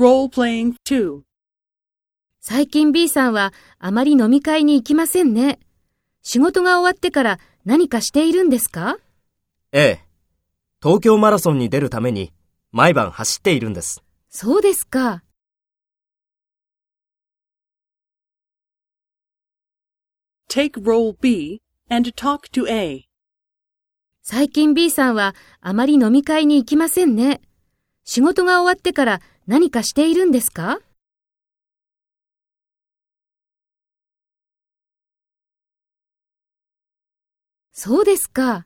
Role-playing 2. 最近 B さんはあまり飲み会に行きませんね。仕事が終わってから何かしているんですか？ええ。東京マラソンに出るために毎晩走っているんです。そうですか。Take role B and talk to A. 最近 B さんはあまり飲み会に行きませんね。仕事が終わってから何かしているんですか？そうですか。